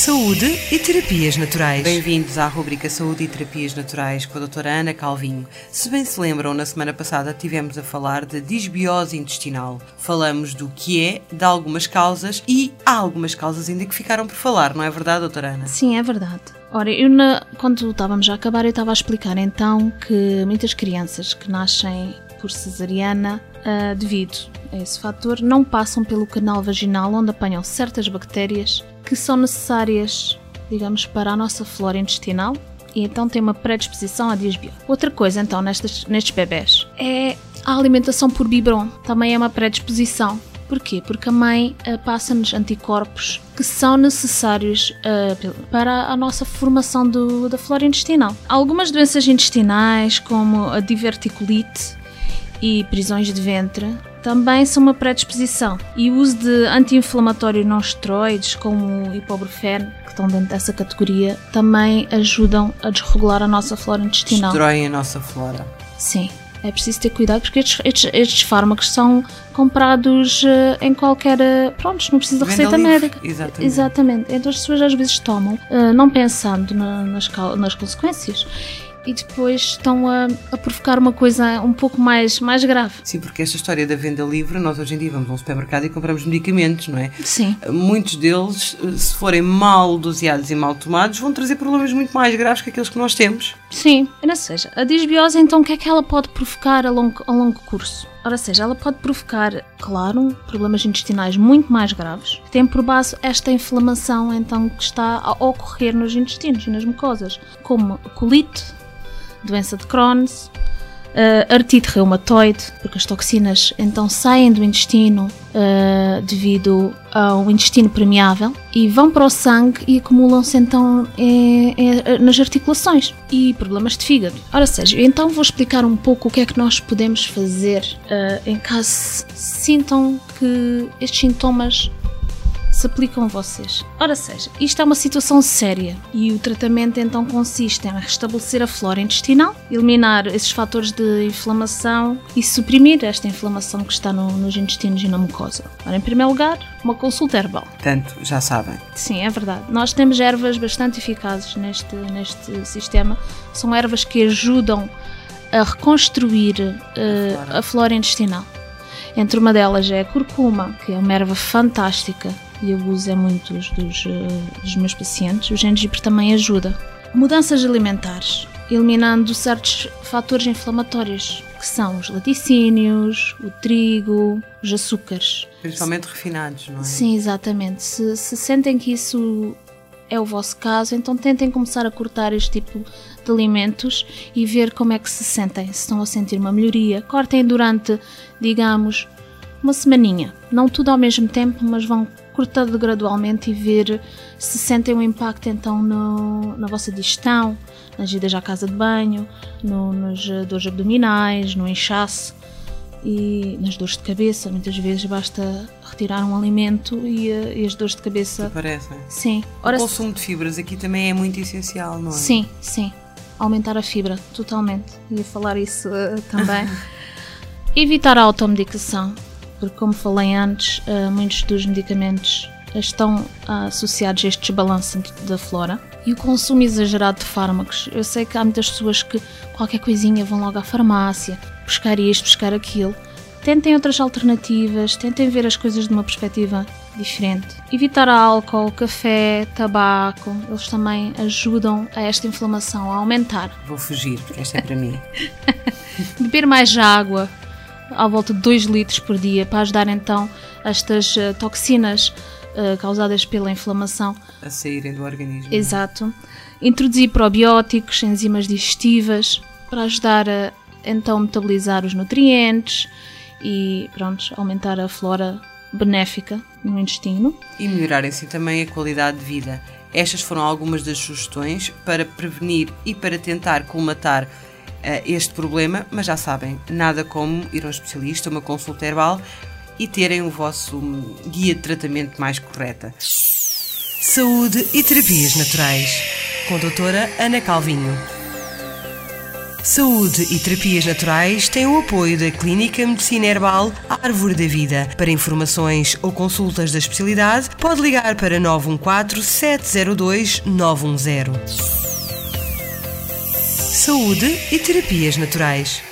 Saúde e Terapias Naturais. Bem-vindos à rubrica Saúde e Terapias Naturais com a doutora Ana Calvinho. Se bem se lembram, na semana passada tivemos a falar de disbiose intestinal. Falamos do que é, de algumas causas e há algumas causas ainda que ficaram por falar, não é verdade, doutora Ana? Sim, é verdade. Ora, eu na, quando estávamos a acabar, eu estava a explicar então que muitas crianças que nascem por cesariana, uh, devido a esse fator, não passam pelo canal vaginal onde apanham certas bactérias que são necessárias, digamos, para a nossa flora intestinal e então tem uma predisposição à disbiose. Outra coisa, então, nestes, nestes bebés é a alimentação por biberon. Também é uma predisposição. Porquê? Porque a mãe uh, passa-nos anticorpos que são necessários uh, para a nossa formação do, da flora intestinal. Algumas doenças intestinais, como a diverticulite e prisões de ventre, também são uma predisposição. E o uso de anti-inflamatórios não esteroides, como o ibuprofeno, que estão dentro dessa categoria, também ajudam a desregular a nossa flora intestinal. Destroem a nossa flora. Sim. É preciso ter cuidado porque estes, estes, estes fármacos são comprados uh, em qualquer. Uh, pronto, não precisa de receita livre. médica. Exatamente. Exatamente. Então as pessoas às vezes tomam, uh, não pensando na, nas, nas consequências e depois estão a, a, provocar uma coisa um pouco mais, mais grave. Sim, porque esta história da venda livre, nós hoje em dia vamos a um supermercado e compramos medicamentos, não é? Sim. Muitos deles, se forem mal doseados e mal tomados, vão trazer problemas muito mais graves que aqueles que nós temos. Sim, ou seja, a disbiose então o que é que ela pode provocar a longo, a longo curso? Ora seja, ela pode provocar, claro, problemas intestinais muito mais graves, que têm por base esta inflamação então que está a ocorrer nos intestinos e nas mucosas, como colite, doença de Crohn's, uh, artrite reumatoide, porque as toxinas então saem do intestino uh, devido ao intestino permeável e vão para o sangue e acumulam-se então em, em, nas articulações e problemas de fígado. Ora seja, então vou explicar um pouco o que é que nós podemos fazer uh, em caso sintam que estes sintomas se aplicam a vocês. Ora seja, isto é uma situação séria e o tratamento então consiste em restabelecer a flora intestinal, eliminar esses fatores de inflamação e suprimir esta inflamação que está no, nos intestinos e na mucosa. Ora, em primeiro lugar, uma consulta herbal. Portanto, já sabem. Sim, é verdade. Nós temos ervas bastante eficazes neste, neste sistema. São ervas que ajudam a reconstruir uh, a, flora. a flora intestinal. Entre uma delas é a curcuma, que é uma erva fantástica e abuso em muitos dos, uh, dos meus pacientes. O gengibre também ajuda. Mudanças alimentares, eliminando certos fatores inflamatórios, que são os laticínios, o trigo, os açúcares. Principalmente refinados, não é? Sim, exatamente. Se, se sentem que isso é o vosso caso, então tentem começar a cortar este tipo de alimentos e ver como é que se sentem, se estão a sentir uma melhoria. Cortem durante, digamos, uma semaninha. Não tudo ao mesmo tempo, mas vão cortando gradualmente e ver se sentem um impacto então no, na vossa digestão, nas idas à casa de banho, no, nos dores abdominais, no inchaço e nas dores de cabeça. Muitas vezes basta retirar um alimento e, eh, e as dores de cabeça. Aparecem. Sim. Ora, o consumo de fibras aqui também é muito essencial, não é? Sim, sim. Aumentar a fibra, totalmente. Ia falar isso uh, também. Evitar a automedicação porque, como falei antes, uh, muitos dos medicamentos estão uh, associados a este desbalanço da flora. E o consumo exagerado de fármacos. Eu sei que há muitas pessoas que qualquer coisinha vão logo à farmácia, buscar isto, buscar aquilo. Tentem outras alternativas, tentem ver as coisas de uma perspectiva diferente. Evitar álcool, café, tabaco, eles também ajudam a esta inflamação a aumentar. Vou fugir, porque esta é para mim. Beber mais água, à volta de 2 litros por dia, para ajudar então estas uh, toxinas uh, causadas pela inflamação a saírem do organismo. Exato. Introduzir probióticos, enzimas digestivas, para ajudar a então metabolizar os nutrientes e pronto, aumentar a flora benéfica no intestino. E melhorarem assim também a qualidade de vida. Estas foram algumas das sugestões para prevenir e para tentar colmatar este problema, mas já sabem, nada como ir a um especialista, uma consulta herbal e terem o vosso guia de tratamento mais correta. Saúde e terapias naturais. Com a doutora Ana Calvinho. Saúde e terapias naturais têm o apoio da Clínica Medicina Herbal Árvore da Vida. Para informações ou consultas da especialidade, pode ligar para 914 702 910. Saúde e terapias naturais.